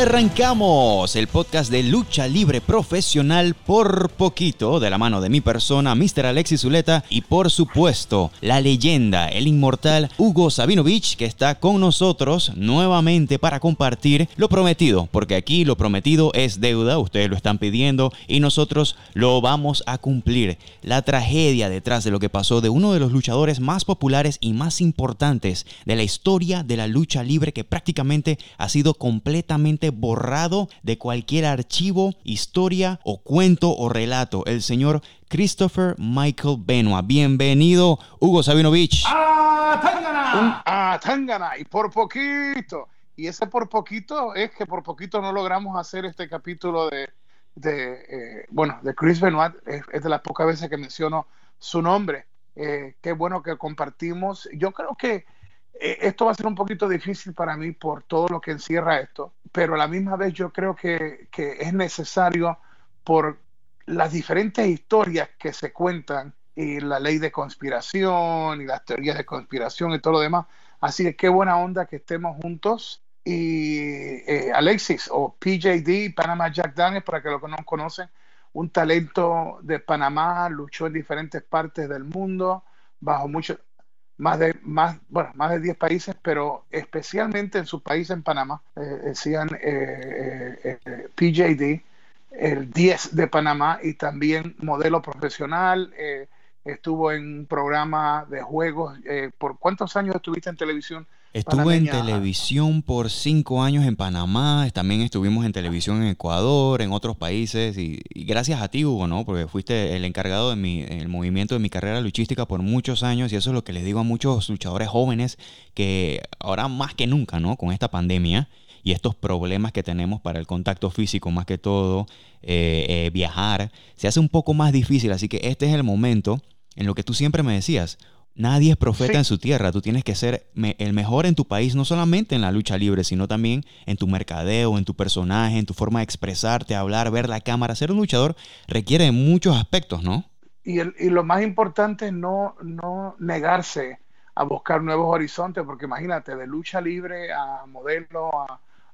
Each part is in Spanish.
Arrancamos el podcast de lucha libre profesional por poquito, de la mano de mi persona, Mr. Alexis Zuleta, y por supuesto, la leyenda, el inmortal Hugo Sabinovich, que está con nosotros nuevamente para compartir lo prometido, porque aquí lo prometido es deuda, ustedes lo están pidiendo y nosotros lo vamos a cumplir. La tragedia detrás de lo que pasó de uno de los luchadores más populares y más importantes de la historia de la lucha libre, que prácticamente ha sido completamente borrado de cualquier archivo, historia o cuento o relato. El señor Christopher Michael Benoit. Bienvenido, Hugo Sabinovich. ¡Ah, Tangana! ¡Ah, Tangana! Y por poquito. Y ese por poquito es que por poquito no logramos hacer este capítulo de, de eh, bueno, de Chris Benoit. Es, de las pocas veces que menciono su nombre. Eh, qué bueno que compartimos. Yo creo que eh, esto va a ser un poquito difícil para mí por todo lo que encierra esto, pero a la misma vez yo creo que, es necesario por las diferentes historias que se cuentan y la ley de conspiración y las teorías de conspiración y todo lo demás. Así que qué buena onda que estemos juntos. Y eh, Alexis o PJD, Panama Jack Daniels, para que lo que no conocen, un talento de Panamá, luchó en diferentes partes del mundo, bajo mucho, más de, más, bueno, más de 10 países, pero especialmente en su país, en Panamá, eh, decían eh, eh, PJD, el 10 de Panamá y también modelo profesional. estuvo en un programa de juegos. ¿Por cuántos años estuviste en televisión? Estuve en televisión por cinco años en Panamá, también estuvimos en televisión en Ecuador, en otros países, y, gracias a ti, Hugo, ¿no? Porque fuiste el encargado de mi, el movimiento de mi carrera luchística por muchos años, y eso es lo que les digo a muchos luchadores jóvenes, que ahora más que nunca, ¿no? Con esta pandemia y estos problemas que tenemos para el contacto físico, más que todo, eh, eh, viajar, se hace un poco más difícil, así que este es el momento en lo que tú siempre me decías, Nadie es profeta en su tierra. Tú tienes que ser el mejor en tu país, no solamente en la lucha libre, sino también en tu mercadeo, en tu personaje, en tu forma de expresarte, hablar, ver la cámara. Ser un luchador requiere muchos aspectos, ¿no? Y, lo más importante es no, no negarse a buscar nuevos horizontes, porque imagínate, de lucha libre a modelo,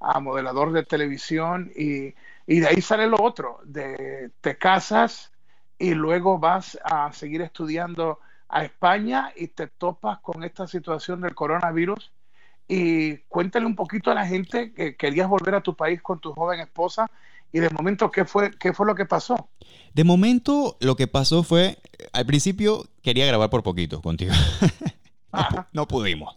a, modelador de televisión, y, y, de ahí sale lo otro, de te casas y luego vas a seguir estudiando a España y te topas con esta situación del coronavirus. Y cuéntale un poquito a la gente que querías volver a tu país con tu joven esposa y de momento, ¿qué fue, qué fue lo que pasó? De momento, lo que pasó fue, al principio quería grabar por poquito contigo. no pudimos.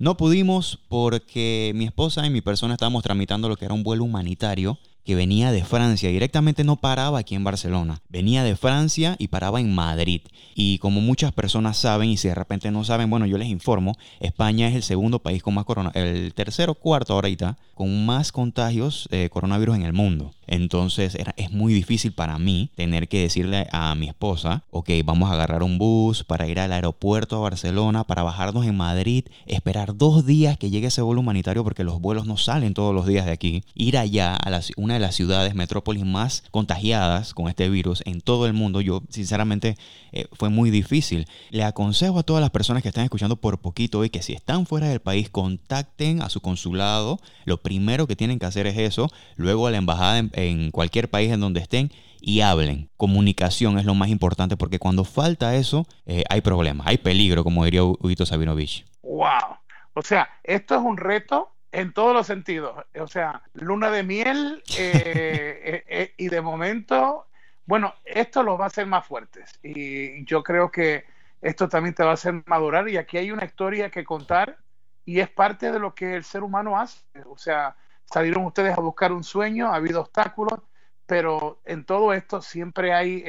No pudimos porque mi esposa y mi persona estábamos tramitando lo que era un vuelo humanitario que venía de Francia, directamente no paraba aquí en Barcelona, venía de Francia y paraba en Madrid. Y como muchas personas saben, y si de repente no saben, bueno, yo les informo, España es el segundo país con más corona, el tercero cuarto ahorita, con más contagios de coronavirus en el mundo. Entonces era, es muy difícil para mí tener que decirle a mi esposa, ok, vamos a agarrar un bus para ir al aeropuerto a Barcelona, para bajarnos en Madrid, esperar dos días que llegue ese vuelo humanitario porque los vuelos no salen todos los días de aquí, ir allá a una de las ciudades, metrópolis más contagiadas con este virus en todo el mundo. Yo sinceramente eh, fue muy difícil. Le aconsejo a todas las personas que están escuchando por poquito hoy que si están fuera del país, contacten a su consulado. Lo primero que tienen que hacer es eso, luego a la embajada en en cualquier país en donde estén y hablen. Comunicación es lo más importante porque cuando falta eso eh, hay problemas, hay peligro, como diría Huguito Sabinovich. ¡Wow! O sea, esto es un reto en todos los sentidos. O sea, luna de miel eh, eh, y de momento, bueno, esto lo va a hacer más fuertes y yo creo que esto también te va a hacer madurar y aquí hay una historia que contar y es parte de lo que el ser humano hace. O sea, salieron ustedes a buscar un sueño, ha habido obstáculos, pero en todo esto siempre hay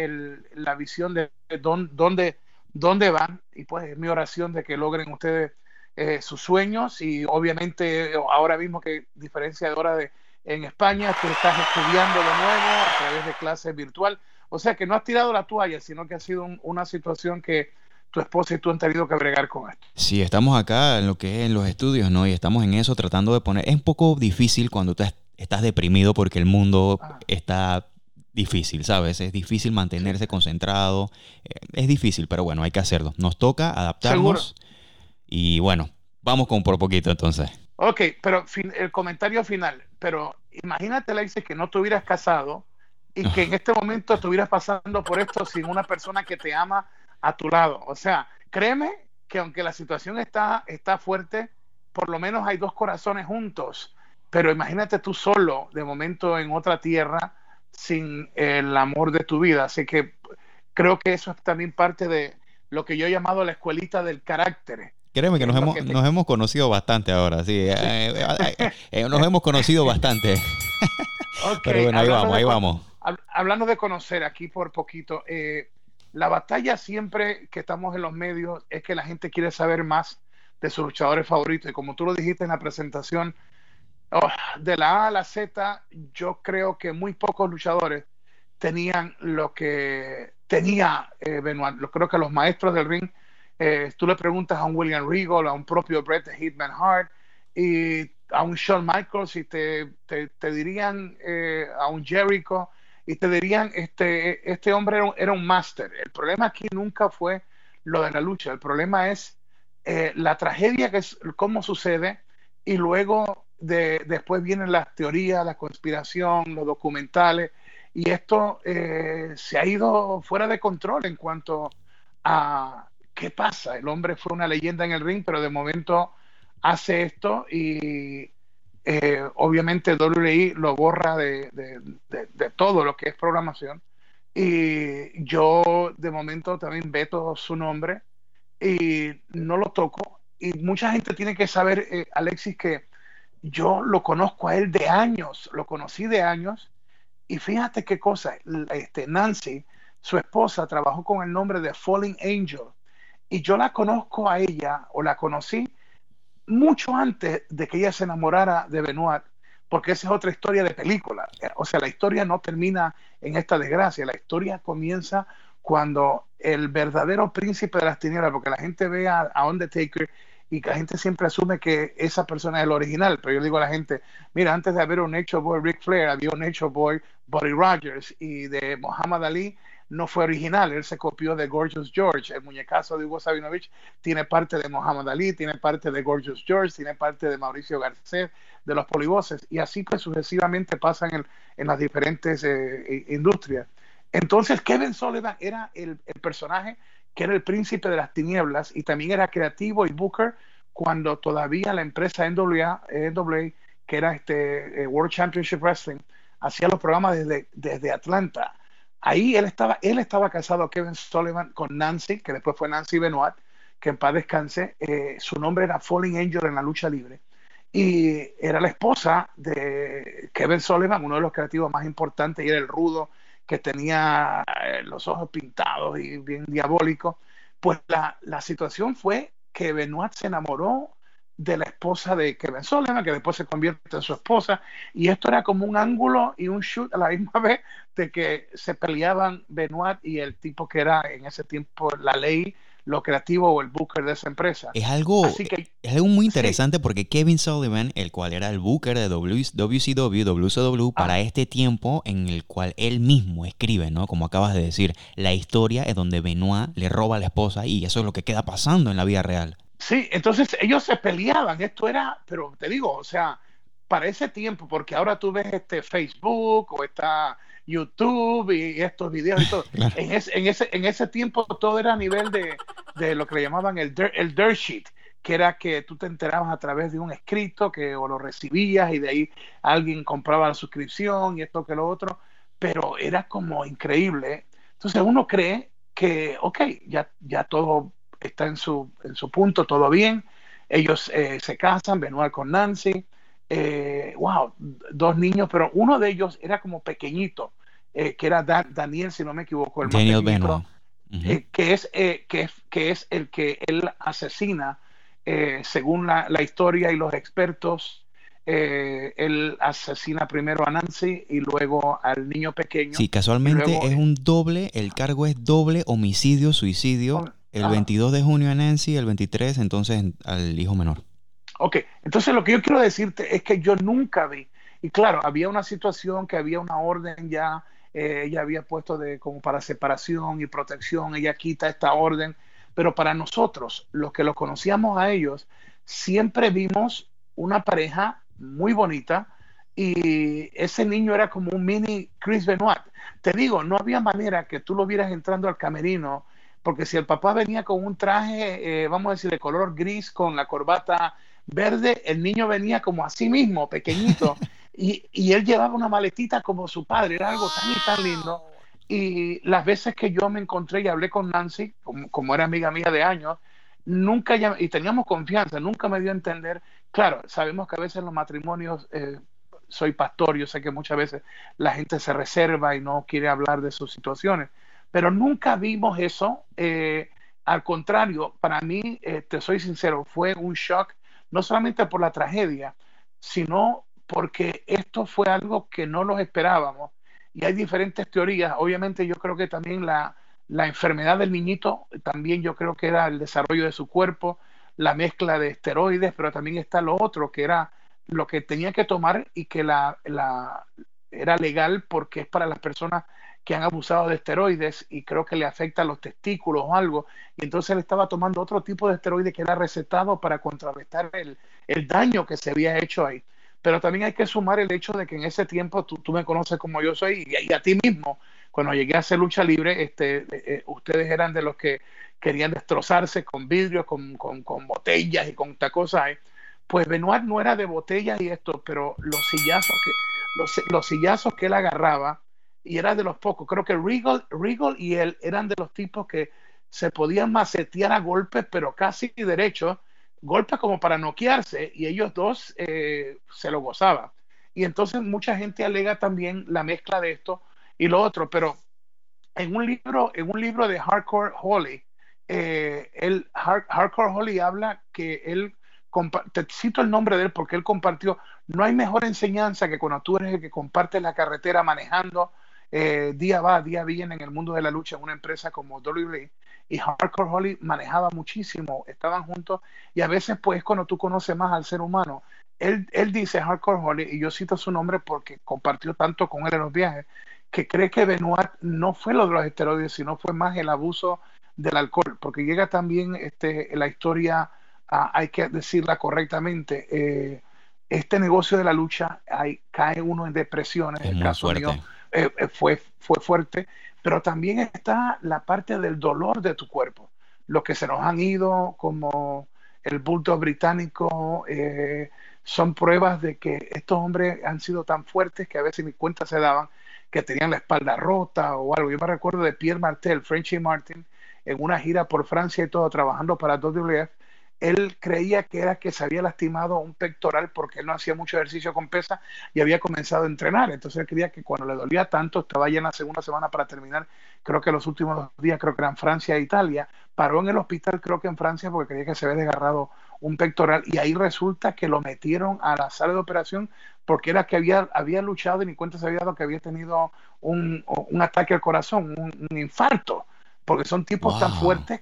la visión de dónde, dónde van y pues es mi oración de que logren ustedes eh, sus sueños y obviamente ahora mismo que diferencia de hora de en España tú estás estudiando de nuevo a través de clases virtual, o sea que no has tirado la toalla, sino que ha sido una situación que tu esposa y tú han tenido que bregar con esto. Sí, estamos acá en lo que es en los estudios, ¿no? Y estamos en eso tratando de poner... Es un poco difícil cuando tú estás deprimido porque el mundo ah. está difícil, ¿sabes? Es difícil mantenerse concentrado. Eh, es difícil, pero bueno, hay que hacerlo. Nos toca adaptarnos. Y bueno, vamos con por poquito entonces. Ok, pero el comentario final, pero imagínate, Lacey, que no te hubieras casado y que en este momento estuvieras pasando por esto sin una persona que te ama a tu lado. O sea, créeme que aunque la situación está, está fuerte, por lo menos hay dos corazones juntos. Pero imagínate tú solo, de momento en otra tierra, sin el amor de tu vida. Así que creo que eso es también parte de lo que yo he llamado la escuelita del carácter. Créeme que nos hemos, nos hemos conocido bastante ahora, sí. Eh, eh, eh, nos hemos conocido bastante. Pero bueno, ahí vamos, ahí vamos. Hablando de conocer aquí por poquito, la batalla siempre que estamos en los medios es que la gente quiere saber más de sus luchadores favoritos. Y como tú lo dijiste en la presentación, oh, de la A a la Z, yo creo que muy pocos luchadores tenían lo que tenía Benoit. Creo que los maestros del ring eh, tú le preguntas a un William Regal, a un propio Bret de Hitman Hart y a un Shawn Michaels y te, te, dirían eh, a un Jericho y te dirían este, este hombre era un, era un máster. El problema aquí nunca fue lo de la lucha, el problema es eh, la tragedia que es cómo sucede y luego de, después vienen las teorías, la conspiración, los documentales y esto se ha ido fuera de control en cuanto a, ¿qué pasa? El hombre fue una leyenda en el ring, pero de momento hace esto y eh, obviamente WWE lo borra de, todo lo que es programación. Y yo de momento también veto su nombre y no lo toco. Y mucha gente tiene que saber, eh, Alexis, que yo lo conozco a él de años, lo conocí de años. Y fíjate qué cosa, este, Nancy, su esposa, trabajó con el nombre de Falling Angel y yo la conozco a ella, o la conocí, mucho antes de que ella se enamorara de Benoit, porque esa es otra historia de película. O sea, la historia no termina en esta desgracia, la historia comienza cuando el verdadero príncipe de las tinieblas, porque la gente ve a, Undertaker y la gente siempre asume que esa persona es el original, pero yo digo a la gente, mira, antes de haber un Nature Boy Ric Flair, había un Nature Boy Buddy Rogers y de Muhammad Ali no fue original, él se copió de Gorgeous George. El muñecazo de Hugo Sabinovich tiene parte de Muhammad Ali, tiene parte de Gorgeous George, tiene parte de Mauricio Garcés, de los polivoces, y así pues sucesivamente pasan en, en las diferentes eh, industrias. Entonces, Kevin Sullivan era el, personaje que era el príncipe de las tinieblas y también era creativo y booker cuando todavía la empresa NWA, NWA que era este eh, World Championship Wrestling, hacía los programas desde, desde Atlanta Ahí él estaba, él estaba casado, Kevin Sullivan, con Nancy, que después fue Nancy Benoit, que en paz descanse. Eh, su nombre era Falling Angel en la lucha libre. Y era la esposa de Kevin Sullivan, uno de los creativos más importantes, y era el rudo que tenía eh, los ojos pintados y bien diabólico. Pues la, la situación fue que Benoit se enamoró de la esposa de Kevin Sullivan, que después se convierte en su esposa, y esto era como un ángulo y un shoot a la misma vez de que se peleaban Benoit y el tipo que era en ese tiempo la ley, lo creativo o el booker de esa empresa. Es algo, es algo muy interesante porque Kevin Sullivan, el cual era el booker de WCW, WCW, para ah. este tiempo en el cual él mismo escribe, ¿no? Como acabas de decir, la historia es donde Benoit le roba a la esposa y eso es lo que queda pasando en la vida real. Sí, entonces ellos se peleaban, esto era, pero te digo, o sea, para ese tiempo, porque ahora tú ves este Facebook o está YouTube y estos videos y todo. En, ese, en, ese, en ese tiempo todo era a nivel de, de lo que le llamaban el dirt, el dirt sheet, que era que tú te enterabas a través de un escrito que o lo recibías y de ahí alguien compraba la suscripción y esto que lo otro, pero era como increíble. Entonces uno cree que, ok, ya, ya todo está en su, en su punto, todo bien. Ellos eh, se casan, Benoit con Nancy. Eh, wow, dos niños, pero uno de ellos era como pequeñito, eh, que era Daniel, si no me equivoco, el Daniel Benoit. que, es, que, es, que es el que él asesina, según la, la, historia y los expertos, él asesina primero a Nancy y luego al niño pequeño. Sí, casualmente es un doble, el cargo es doble homicidio, suicidio el 22 de junio a Nancy, el 23 entonces al hijo menor. Ok, entonces lo que yo quiero decirte es que yo nunca vi, y claro, había una situación que había una orden ya, eh, ella había puesto de como para separación y protección, ella quita esta orden, pero para nosotros, los que los conocíamos a ellos, siempre vimos una pareja muy bonita y ese niño era como un mini Chris Benoit. Te digo, no había manera que tú lo vieras entrando al camerino, porque si el papá venía con un traje, eh, vamos a decir, de color gris con la corbata verde, el niño venía como así mismo, pequeñito, y, y él llevaba una maletita como su padre, era algo tan y tan lindo. Y las veces que yo me encontré y hablé con Nancy, como, era amiga mía de años, nunca ya, y teníamos confianza, nunca me dio a entender. Claro, sabemos que a veces los matrimonios, eh, soy pastor, yo sé que muchas veces la gente se reserva y no quiere hablar de sus situaciones, pero nunca vimos eso. Eh, al contrario, para mí, eh, te soy sincero, fue un shock, no solamente por la tragedia, sino porque esto fue algo que no los esperábamos y hay diferentes teorías. Obviamente yo creo que también la, enfermedad del niñito, también yo creo que era el desarrollo de su cuerpo, la mezcla de esteroides, pero también está lo otro, que era lo que tenía que tomar y que la, la, era legal porque es para las personas que han abusado de esteroides y creo que le afecta a los testículos o algo. Y entonces él estaba tomando otro tipo de esteroide que era recetado para contrarrestar el, el daño que se había hecho ahí. Pero también hay que sumar el hecho de que en ese tiempo tú, tú me conoces como yo soy y, a ti mismo, cuando llegué a hacer lucha libre, este, eh, eh, ustedes eran de los que querían destrozarse con vidrio, con, con, con botellas y con cosas. Pues Benoit no era de botellas y esto, pero los sillazos que, los, los sillazos que él agarraba, y era de los pocos, creo que Regal, Regal y él eran de los tipos que se podían macetear a golpes, pero casi derechos, golpes como para noquearse y ellos dos eh, se lo gozaban. Y entonces mucha gente alega también la mezcla de esto y lo otro, pero en un libro, en un libro de Hardcore Holly, eh, el Hardcore Holly habla que él, te cito el nombre de él porque él compartió, no hay mejor enseñanza que cuando tú eres el que comparte la carretera manejando eh, día va, día viene en el mundo de la lucha en una empresa como WWE y Hardcore Holly manejaba muchísimo, estaban juntos y a veces pues cuando tú conoces más al ser humano, él, él dice Hardcore Holly y yo cito su nombre porque compartió tanto con él en los viajes, que cree que Benoit no fue lo de los esteroides, sino fue más el abuso del alcohol, porque llega también este, la historia, hay que decirla correctamente, eh, este negocio de la lucha, hay, cae uno en depresiones, en el caso mío, eh, eh, fue, fue fuerte, pero también está la parte del dolor de tu cuerpo. Los que se nos han ido, como el bulto británico, eh, son pruebas de que estos hombres han sido tan fuertes que a veces ni cuenta se daban que tenían la espalda rota o algo. Yo me recuerdo de Pierre Martel, Frenchy Martin, en una gira por Francia y todo, trabajando para WWF, él creía que era que se había lastimado un pectoral porque él no hacía mucho ejercicio con pesa y había comenzado a entrenar. Entonces él creía que cuando le dolía tanto, estaba ya en la segunda semana para terminar, creo que los últimos dos días, creo que eran Francia e Italia, paró en el hospital, creo que en Francia, porque creía que se había desgarrado un pectoral y ahí resulta que lo metieron a la sala de operación porque era que había, había luchado y ni cuenta se había dado que había tenido un, ataque al corazón, un, infarto, porque son tipos tan fuertes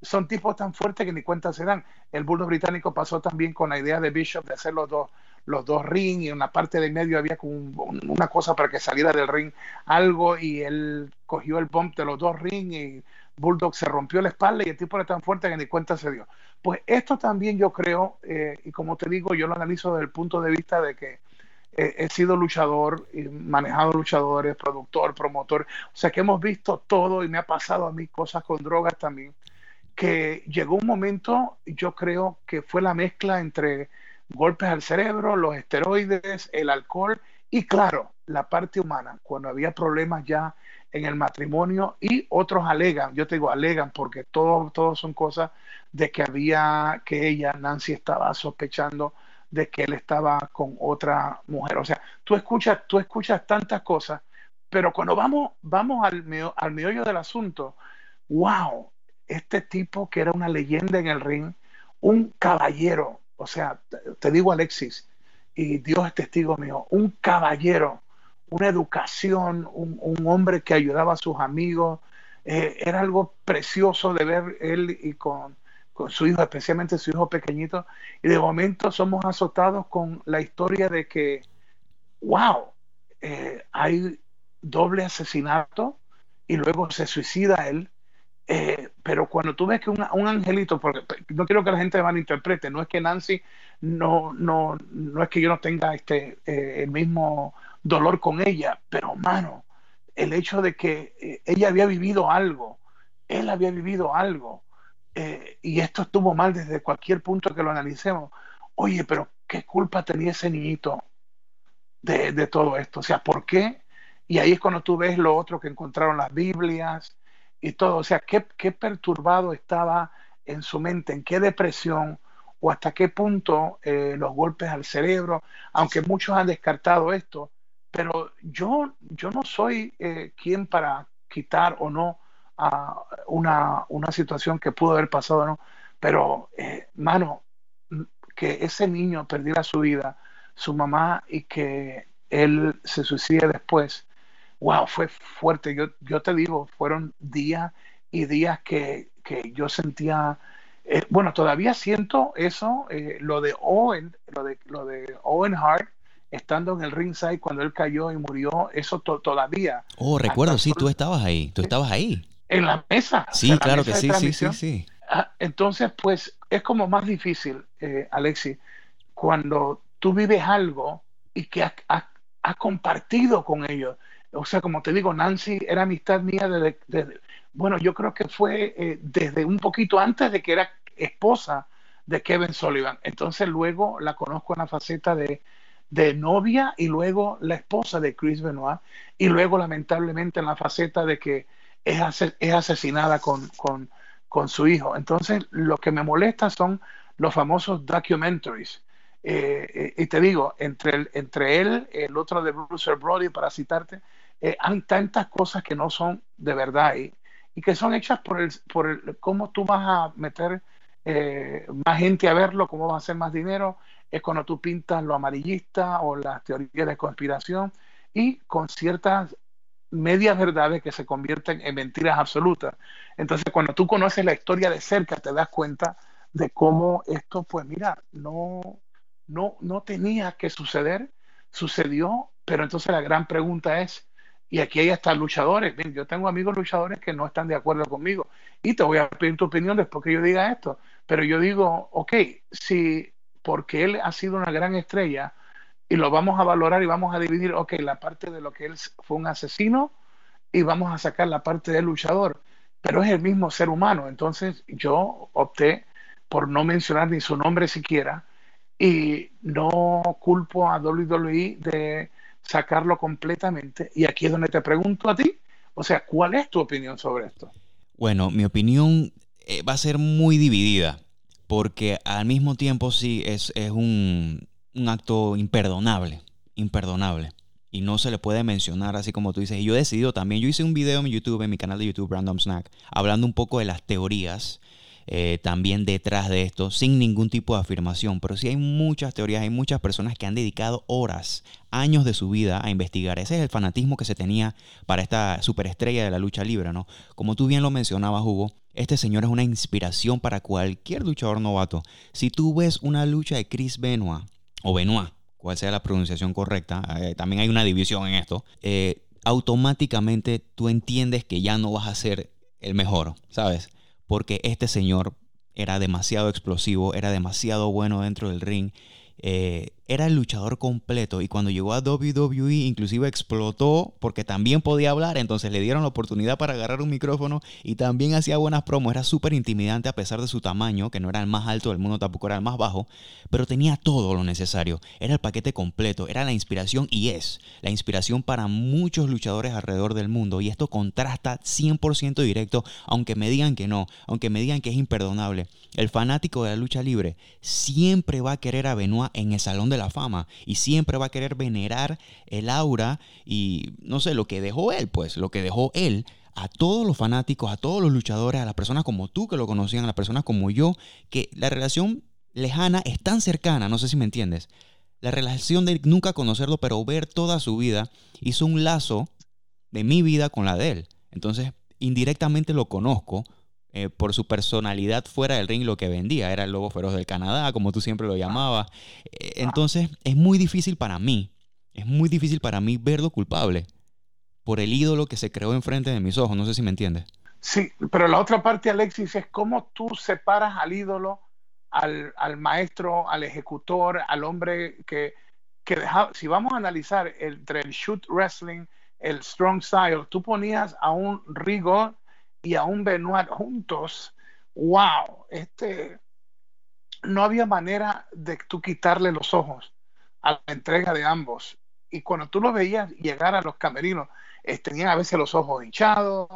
son tipos tan fuertes que ni cuenta se dan. El bulldog británico pasó también con la idea de Bishop de hacer los dos, los dos ring y en la parte del medio había como una cosa para que saliera del ring algo y él cogió el bump de los dos ring y Bulldog se rompió la espalda y el tipo era tan fuerte que ni cuenta se dio. Pues esto también yo creo, eh, y como te digo, yo lo analizo desde el punto de vista de que he sido luchador, y manejado luchadores, productor, promotor, o sea que hemos visto todo y me ha pasado a mí cosas con drogas también que llegó un momento, yo creo que fue la mezcla entre golpes al cerebro, los esteroides, el alcohol y claro, la parte humana, cuando había problemas ya en el matrimonio y otros alegan, yo te digo alegan porque todo, todo son cosas de que había, que ella, Nancy, estaba sospechando de que él estaba con otra mujer. O sea, tú escuchas, tú escuchas tantas cosas, pero cuando vamos, vamos al, al meollo del asunto, wow, este tipo que era una leyenda en el ring, un caballero, o sea, te digo Alexis, y Dios es testigo mío, un caballero, una educación, un, hombre que ayudaba a sus amigos, eh, era algo precioso de ver él y con, su hijo, especialmente su hijo pequeñito, y de momento somos azotados con la historia de que, wow, eh, hay doble asesinato y luego se suicida él Eh, pero cuando tú ves que un, angelito, porque no quiero que la gente malinterprete, no es que Nancy no, no, no es que yo no tenga este, eh, el mismo dolor con ella, pero mano, el hecho de que eh, ella había vivido algo, él había vivido algo, y esto estuvo mal desde cualquier punto que lo analicemos. Oye, pero ¿qué culpa tenía ese niñito de, de todo esto? O sea, ¿por qué? Y ahí es cuando tú ves lo otro que encontraron las Biblias, y todo. O sea, qué, qué perturbado estaba en su mente, en qué depresión o hasta qué punto eh, los golpes al cerebro, aunque muchos han descartado esto, pero yo, yo no soy eh, quien para quitar o no a una, una, situación que pudo haber pasado, ¿no? Pero, eh, mano, que ese niño perdiera su vida, su mamá, y que él se suicide después, wow, fue fuerte. Yo, yo te digo, fueron días y días que, que yo sentía, eh, bueno, todavía siento eso, eh, lo de Owen, lo de, lo de Owen Hart, estando en el ringside cuando él cayó y murió, eso todavía. Oh, recuerdo, sí, tú estabas ahí, tú estabas ahí. En la mesa. Sí, claro que sí, sí, sí, sí. Ah, entonces, pues es como más difícil, eh, Alexi, cuando tú vives algo y que has, has compartido con ellos o sea, como te digo, Nancy era amistad mía desde, bueno, yo creo que fue eh, desde un poquito antes de que era esposa de Kevin Sullivan. Entonces luego la conozco en la faceta de, de novia y luego la esposa de Chris Benoit y luego lamentablemente en la faceta de que es, es asesinada con, con, con su hijo. Entonces lo que me molesta son los famosos documentaries eh, eh, y te digo, entre, el, entre él, el otro de Bruce Brody, para citarte, eh, hay tantas cosas que no son de verdad y, y que son hechas por el, por el, cómo tú vas a meter más gente a verlo, cómo vas a hacer más dinero, es cuando tú pintas lo amarillista o las teorías de conspiración y con ciertas medias verdades que se convierten en mentiras absolutas. Entonces, cuando tú conoces la historia de cerca, te das cuenta de cómo esto, pues mira, no, no, no tenía que suceder, sucedió, pero entonces la gran pregunta es, y aquí hay hasta luchadores, yo tengo amigos luchadores que no están de acuerdo conmigo, y te voy a pedir tu opinión después que yo diga esto, pero yo digo, ok, si porque él ha sido una gran estrella y lo vamos a valorar y vamos a dividir, ok, la parte de lo que él fue un asesino y vamos a sacar la parte del luchador, pero es el mismo ser humano, entonces yo opté por no mencionar ni su nombre siquiera, y no culpo a WWE de sacarlo completamente. Y aquí es donde te pregunto a ti, o sea, ¿cuál es tu opinión sobre esto? Bueno, mi opinión eh, va a ser muy dividida, porque al mismo tiempo sí es, es un, un acto imperdonable, imperdonable y no se le puede mencionar así como tú dices. Y yo he decidido también, yo hice un video en YouTube, en mi canal de YouTube Random Snack, hablando un poco de las teorías eh, también detrás de esto, sin ningún tipo de afirmación. Pero sí hay muchas teorías, hay muchas personas que han dedicado horas, años de su vida a investigar. Ese es el fanatismo que se tenía para esta superestrella de la lucha libre, ¿no? Como tú bien lo mencionabas, Hugo, este señor es una inspiración para cualquier luchador novato. Si tú ves una lucha de Chris Benoit, o Benoit, cual sea la pronunciación correcta, eh, también hay una división en esto, eh, automáticamente tú entiendes que ya no vas a ser el mejor, ¿sabes? Porque este señor era demasiado explosivo, era demasiado bueno dentro del ring eh, era el luchador completo. Y cuando llegó a WWE inclusive explotó porque también podía hablar, entonces le dieron la oportunidad para agarrar un micrófono y también hacía buenas promos, era súper intimidante a pesar de su tamaño, que no era el más alto del mundo, tampoco era el más bajo, pero tenía todo lo necesario, era el paquete completo, era la inspiración y es la inspiración para muchos luchadores alrededor del mundo. Y esto contrasta 100% directo, aunque me digan que no, aunque me digan que es imperdonable. El fanático de la lucha libre siempre va a querer a Benoit en el Salón de la Fama y siempre va a querer venerar el aura y no sé, lo que dejó él, pues, lo que dejó él a todos los fanáticos, a todos los luchadores, a las personas como tú que lo conocían, a las personas como yo, que la relación lejana es tan cercana, no sé si me entiendes. La relación de nunca conocerlo, pero ver toda su vida, hizo un lazo de mi vida con la de él. Entonces, indirectamente lo conozco eh, por su personalidad fuera del ring lo que vendía. Era el lobo feroz del Canadá, como tú siempre lo llamabas. Eh, entonces es muy difícil para mí, es muy difícil para mí verlo culpable por el ídolo que se creó enfrente de mis ojos. No sé si me entiendes. Sí, pero la otra parte, Alexis, es cómo tú separas al ídolo, al, maestro, al ejecutor, al hombre que, que deja, si vamos a analizar entre el shoot wrestling, el strong style, tú ponías a un Rigo y a un Benoit juntos, wow, este, no había manera de tú quitarle los ojos a la entrega de ambos. Y cuando tú lo veías llegar a los camerinos, eh, tenían a veces los ojos hinchados,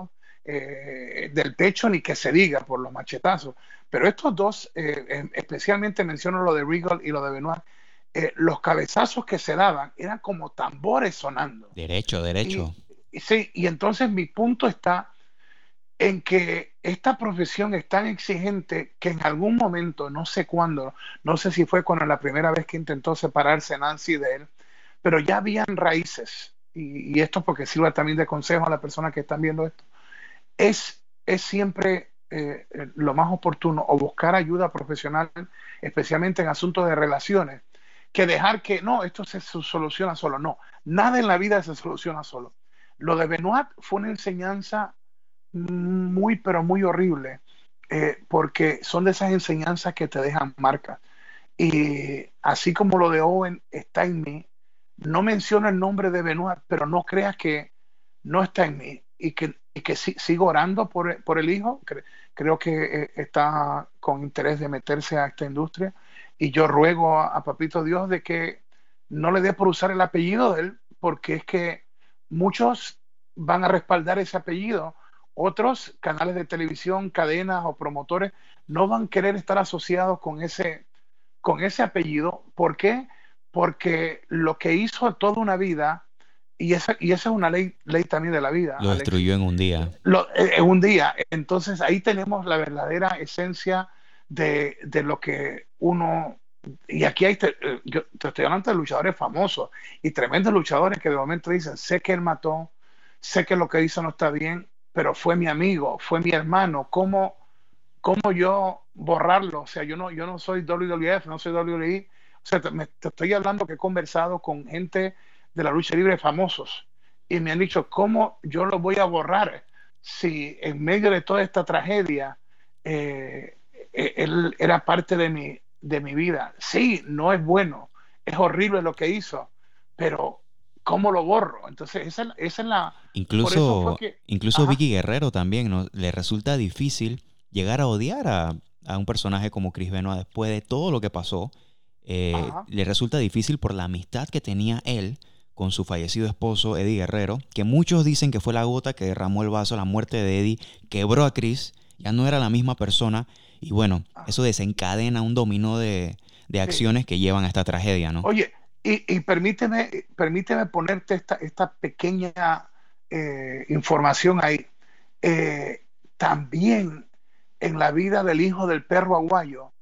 eh, del pecho, ni que se diga por los machetazos. Pero estos dos, eh, especialmente menciono lo de Regal y lo de Benoit, los cabezazos que se daban eran como tambores sonando. Derecho, derecho. sí, y entonces mi punto está en que esta profesión es tan exigente que en algún momento, no sé cuándo, no sé si fue cuando la primera vez que intentó separarse Nancy de él, pero ya habían raíces, y, esto porque sirva también de consejo a las personas que están viendo esto, es, es siempre eh, lo más oportuno o buscar ayuda profesional, especialmente en asuntos de relaciones, que dejar que no, esto se soluciona solo. No, nada en la vida se soluciona solo. Lo de Benoit fue una enseñanza muy, pero muy horrible, eh, porque son de esas enseñanzas que te dejan marcas. Y así como lo de Owen está en mí, no menciono el nombre de Benoit, pero no creas que no está en mí y que, y que sigo orando por, por el hijo. creo que eh, está con interés de meterse a esta industria. Y yo ruego a, a, Papito Dios de que no le dé por usar el apellido de él, porque es que muchos van a respaldar ese apellido otros canales de televisión, cadenas o promotores no van a querer estar asociados con ese, con ese apellido. ¿Por qué? Porque lo que hizo toda una vida, y esa, y esa es una ley, ley también de la vida. Lo destruyó en un día. Eh, en un día. Entonces ahí tenemos la verdadera esencia de, de lo que uno y aquí hay, te, eh, yo te estoy hablando de luchadores famosos y tremendos luchadores que de momento dicen, sé que él mató, sé que lo que hizo no está bien, pero fue mi amigo, fue mi hermano. ¿Cómo, cómo yo borrarlo? O sea, yo no, yo no soy WWF, no soy WWE. O sea, te, estoy hablando que he conversado con gente de la lucha libre famosos y me han dicho, ¿cómo yo lo voy a borrar si en medio de toda esta tragedia eh, eh, él era parte de mi, de mi vida? Sí, no es bueno, es horrible lo que hizo, pero ¿cómo lo borro? Entonces, esa, es la... Incluso, incluso Vicky Guerrero también ¿no? le resulta difícil llegar a odiar a, un personaje como Chris Benoit después de todo lo que pasó. Eh, le resulta difícil por la amistad que tenía él con su fallecido esposo Eddie Guerrero, que muchos dicen que fue la gota que derramó el vaso, la muerte de Eddie quebró a Chris, ya no era la misma persona, y bueno, ah. eso desencadena un dominó de, acciones que llevan a esta tragedia, ¿no? Oye, y, permíteme, permíteme ponerte esta, esta pequeña eh, información ahí. Eh, también en la vida del hijo del perro aguayo,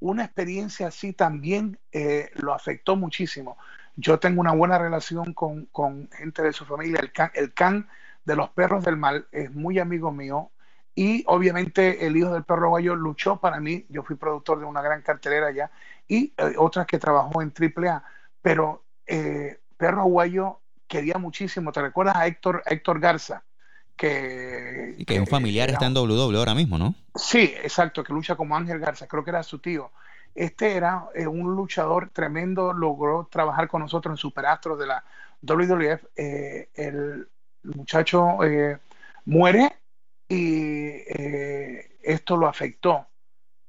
una experiencia así también eh, lo afectó muchísimo. Yo tengo una buena relación con, con gente de su familia. El can, el can, de los perros del mal es muy amigo mío. Y obviamente el hijo del perro aguayo luchó para mí. Yo fui productor de una gran cartelera allá y otras que trabajó en AAA pero eh, Perro Aguayo quería muchísimo. ¿Te recuerdas a Héctor, Héctor Garza? Que, y que, un familiar está en WWE ahora mismo, ¿no? Sí, exacto, que lucha como Ángel Garza, creo que era su tío. Este era eh, un luchador tremendo, logró trabajar con nosotros en Superastros de la WWF. Eh, el muchacho muere y esto lo afectó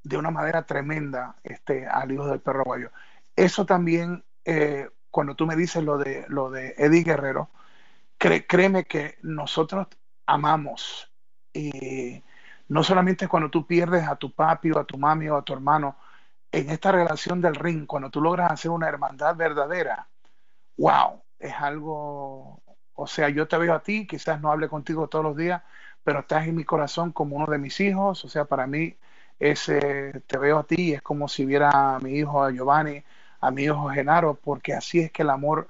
de una manera tremenda este, al hijo del perro aguayo. Eso también eh, cuando tú me dices lo de, lo de Eddie Guerrero, créeme que nosotros amamos. Y no solamente cuando tú pierdes a tu papi o a tu mami o a tu hermano, en esta relación del ring, cuando tú logras hacer una hermandad verdadera, wow, es algo, o sea, yo te veo a ti, quizás no hable contigo todos los días, pero estás en mi corazón como uno de mis hijos, o sea, para mí ese, te veo a ti, es como si viera a mi hijo, a Giovanni, a mi hijo Genaro, porque así es que el amor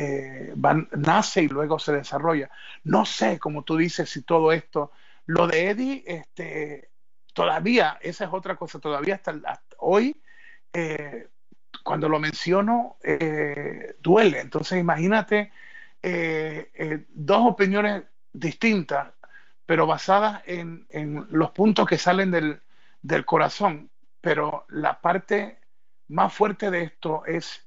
eh, nace y luego se desarrolla. No sé, como tú dices, si todo esto, lo de Eddie, este, todavía, esa es otra cosa, todavía hasta, hoy, eh, cuando lo menciono, eh, duele. Entonces, imagínate dos opiniones distintas, pero basadas en, los puntos que salen del, del corazón. Pero la parte más fuerte de esto es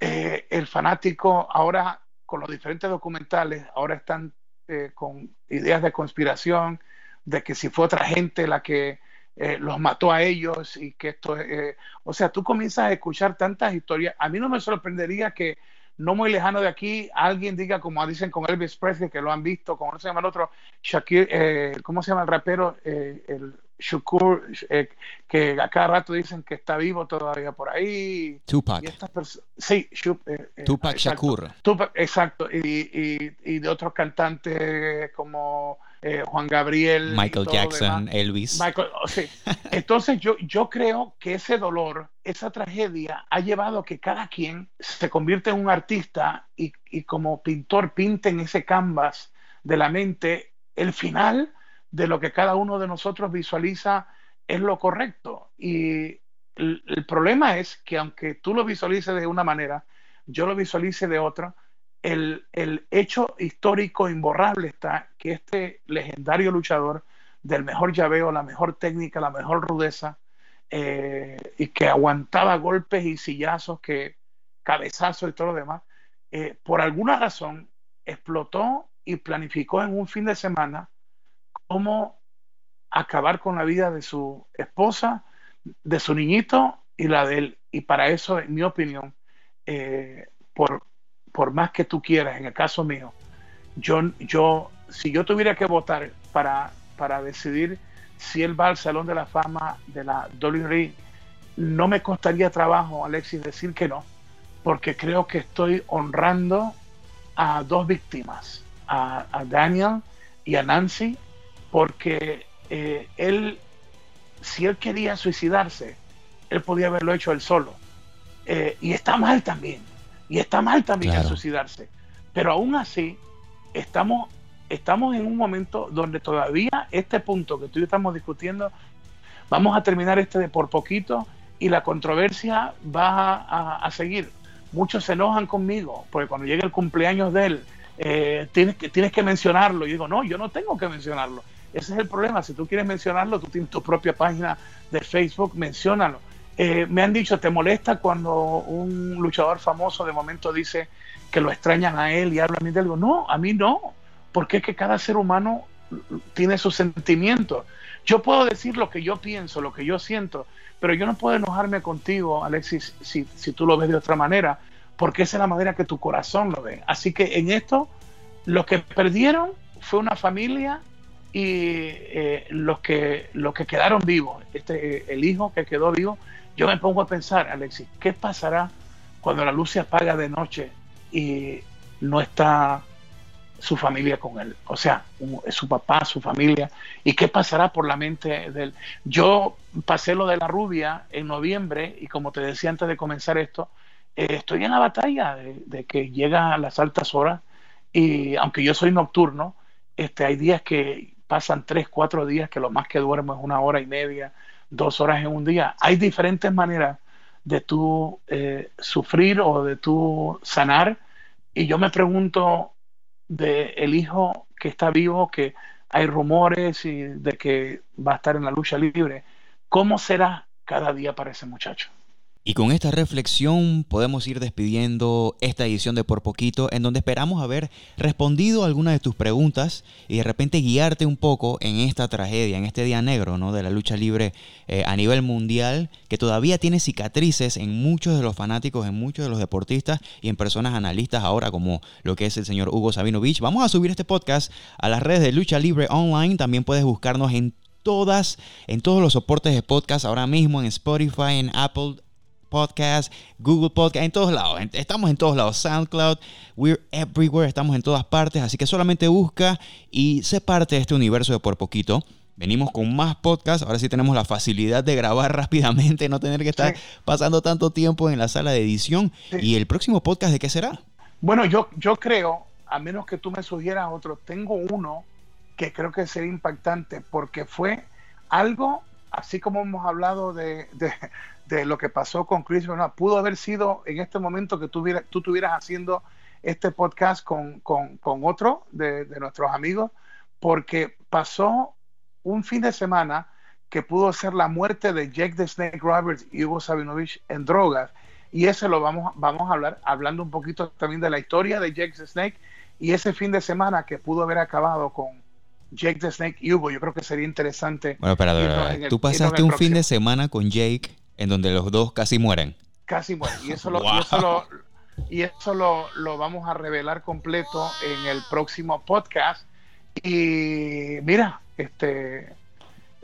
eh, el fanático ahora con los diferentes documentales, ahora están eh, con ideas de conspiración, de que si fue otra gente la que eh, los mató a ellos y que esto, o sea, tú comienzas a escuchar tantas historias. A mí no me sorprendería que no muy lejano de aquí alguien diga, como dicen con Elvis Presley, que lo han visto, como no se llama el otro, Shakir, ¿cómo se llama el rapero? el Shukur, eh, que a cada rato dicen que está vivo todavía por ahí. Tupac. sí, eh, eh, Tupac Shakur. exacto. Y, y, de otros cantantes como Juan Gabriel. Michael Jackson, Elvis. Michael, oh, sí. Entonces yo, yo creo que ese dolor, esa tragedia ha llevado a que cada quien se convierta en un artista y, y como pintor pinte en ese canvas de la mente el final de lo que cada uno de nosotros visualiza es lo correcto. Y el, problema es que aunque tú lo visualices de una manera, yo lo visualice de otra, el, hecho histórico imborrable está que este legendario luchador del mejor llaveo, la mejor técnica, la mejor rudeza, eh, y que aguantaba golpes y sillazos, que cabezazos y todo lo demás, eh, por alguna razón explotó y planificó en un fin de semana cómo acabar con la vida de su esposa, de su niñito y la de él. Y para eso, en mi opinión, eh, por, por más que tú quieras, en el caso mío, yo, yo si yo tuviera que votar para, para decidir si él va al Salón de la Fama de la WWE, no me costaría trabajo, Alexis, decir que no, porque creo que estoy honrando a dos víctimas, a, a Daniel y a Nancy, porque eh, él, si él quería suicidarse, él podía haberlo hecho él solo. Eh, y está mal también, y está mal también suicidarse. Pero aún así, estamos, estamos en un momento donde todavía este punto que tú y yo estamos discutiendo, vamos a terminar este de por poquito y la controversia va a, seguir. Muchos se enojan conmigo, porque cuando llegue el cumpleaños de él, eh, tienes, que, tienes que mencionarlo. Y digo, no, yo no tengo que mencionarlo. Ese es el problema. Si tú quieres mencionarlo, tú tienes tu propia página de Facebook, menciónalo. Eh, me han dicho, ¿te molesta cuando un luchador famoso de momento dice que lo extrañan a él y hablan de algo? No, a mí no, porque es que cada ser humano tiene sus sentimientos. Yo puedo decir lo que yo pienso, lo que yo siento, pero yo no puedo enojarme contigo, Alexis, si, si tú lo ves de otra manera, porque esa es la manera que tu corazón lo ve. Así que en esto, lo que perdieron fue una familia y eh, los, que, los que quedaron vivos, este, el hijo que quedó vivo, yo me pongo a pensar, Alexis, ¿qué pasará cuando la luz se apaga de noche y no está su familia con él? O sea, su papá, su familia. ¿Y qué pasará por la mente de él? Yo pasé lo de la rubia en noviembre y como te decía antes de comenzar esto, eh, estoy en la batalla de, de, que llega a las altas horas y aunque yo soy nocturno, este, hay días que pasan tres, cuatro días que lo más que duermo es una hora y media, dos horas en un día. Hay diferentes maneras de tú eh, sufrir o de tú sanar. Y yo me pregunto de el hijo que está vivo, que hay rumores y de que va a estar en la lucha libre, ¿cómo será cada día para ese muchacho? Y con esta reflexión podemos ir despidiendo esta edición de Por Poquito, en donde esperamos haber respondido algunas de tus preguntas y de repente guiarte un poco en esta tragedia, en este día negro ¿no? de la lucha libre eh, a nivel mundial, que todavía tiene cicatrices en muchos de los fanáticos, en muchos de los deportistas y en personas analistas ahora, como lo que es el señor Hugo Sabinovich. Vamos a subir este podcast a las redes de Lucha Libre Online. También puedes buscarnos en todas, en todos los soportes de podcast ahora mismo, en Spotify, en Apple Podcast, Google Podcast, en todos lados. Estamos en todos lados. SoundCloud, we're everywhere, estamos en todas partes. Así que solamente busca y sé parte de este universo de por poquito. Venimos con más podcasts. Ahora sí tenemos la facilidad de grabar rápidamente, no tener que estar pasando tanto tiempo en la sala de edición. ¿Y el próximo podcast de qué será? Bueno, yo, yo creo, a menos que tú me sugieras otro, tengo uno que creo que sería impactante porque fue algo, así como hemos hablado de, de lo que pasó con Chris Benoit. Pudo haber sido en este momento que tú, tú estuvieras haciendo este podcast con, con, otro de, de, nuestros amigos, porque pasó un fin de semana que pudo ser la muerte de Jake the Snake Roberts y Hugo Sabinovich en drogas. Y ese lo vamos, vamos a hablar, hablando un poquito también de la historia de Jake the Snake y ese fin de semana que pudo haber acabado con Jake the Snake y Hugo. Yo creo que sería interesante. Bueno, pero tú pasaste un fin de semana con Jake en donde los dos casi mueren. Casi mueren. Y eso lo, y eso lo, y eso lo, lo vamos a revelar completo en el próximo podcast. Y mira, este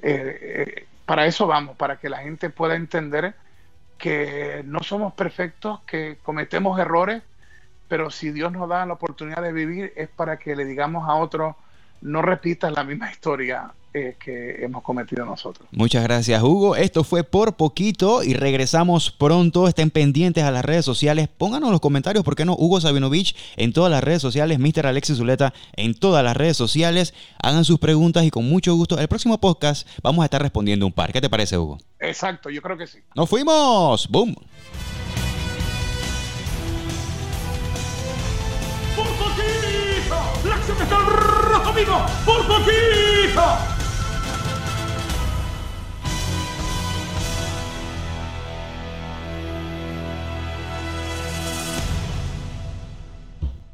eh, para eso vamos, para que la gente pueda entender que no somos perfectos, que cometemos errores, pero si Dios nos da la oportunidad de vivir es para que le digamos a otros, no repitas la misma historia eh, que hemos cometido nosotros. Muchas gracias, Hugo. Esto fue por poquito y regresamos pronto. Estén pendientes a las redes sociales. Pónganos en los comentarios, ¿por qué no? Hugo Sabinovich en todas las redes sociales, Mr. Alexis Zuleta en todas las redes sociales. Hagan sus preguntas y con mucho gusto. El próximo podcast vamos a estar respondiendo un par. ¿Qué te parece, Hugo? Exacto, yo creo que sí. ¡Nos fuimos! ¡Boom! ¡La acción está ¡Por poquito!